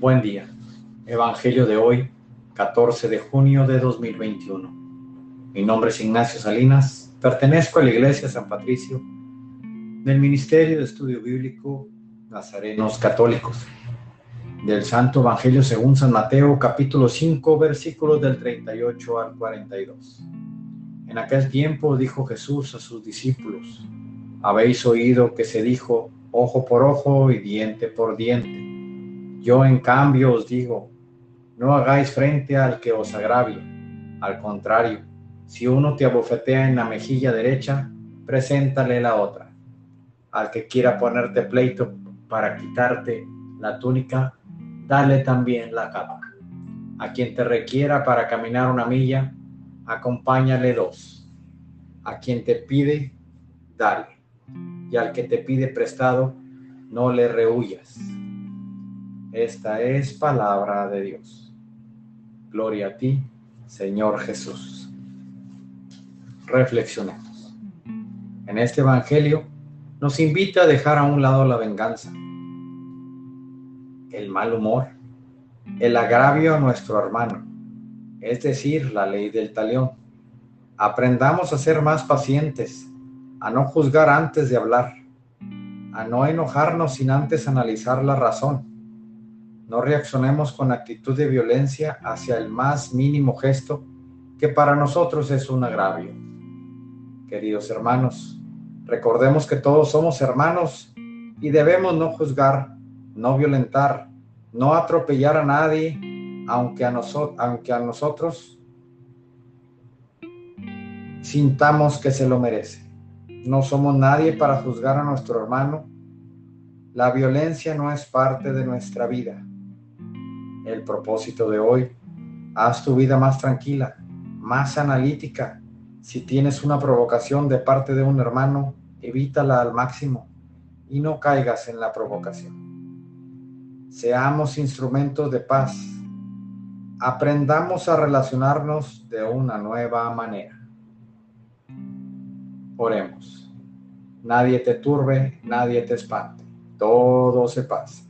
Buen día. Evangelio de hoy, 14 de junio de 2021. Mi nombre es Ignacio Salinas, pertenezco a la Iglesia San Patricio del Ministerio de Estudio Bíblico Nazarenos Católicos. Del Santo Evangelio según San Mateo, capítulo 5, versículos del 38 al 42. En aquel tiempo dijo Jesús a sus discípulos, habéis oído que se dijo ojo por ojo y diente por diente yo en cambio os digo, no hagáis frente al que os agravie. Al contrario, si uno te abofetea en la mejilla derecha, preséntale la otra. Al que quiera ponerte pleito para quitarte la túnica, dale también la capa. A quien te requiera para caminar una milla, acompáñale dos. A quien te pide, dale. Y al que te pide prestado, no le rehuyas. Esta es palabra de Dios. Gloria a ti, Señor Jesús. Reflexionemos. En este Evangelio nos invita a dejar a un lado la venganza, el mal humor, el agravio a nuestro hermano, es decir, la ley del talión. Aprendamos a ser más pacientes, a no juzgar antes de hablar, a no enojarnos sin antes analizar la razón no reaccionemos con actitud de violencia hacia el más mínimo gesto que para nosotros es un agravio. Queridos hermanos, recordemos que todos somos hermanos y debemos no juzgar, no violentar, no atropellar a nadie, aunque a, aunque a nosotros sintamos que se lo merece. No somos nadie para juzgar a nuestro hermano. La violencia no es parte de nuestra vida el propósito de hoy. Haz tu vida más tranquila, más analítica. Si tienes una provocación de parte de un hermano, evítala al máximo y no caigas en la provocación. Seamos instrumentos de paz. Aprendamos a relacionarnos de una nueva manera. Oremos. Nadie te turbe, nadie te espante. Todo se pasa.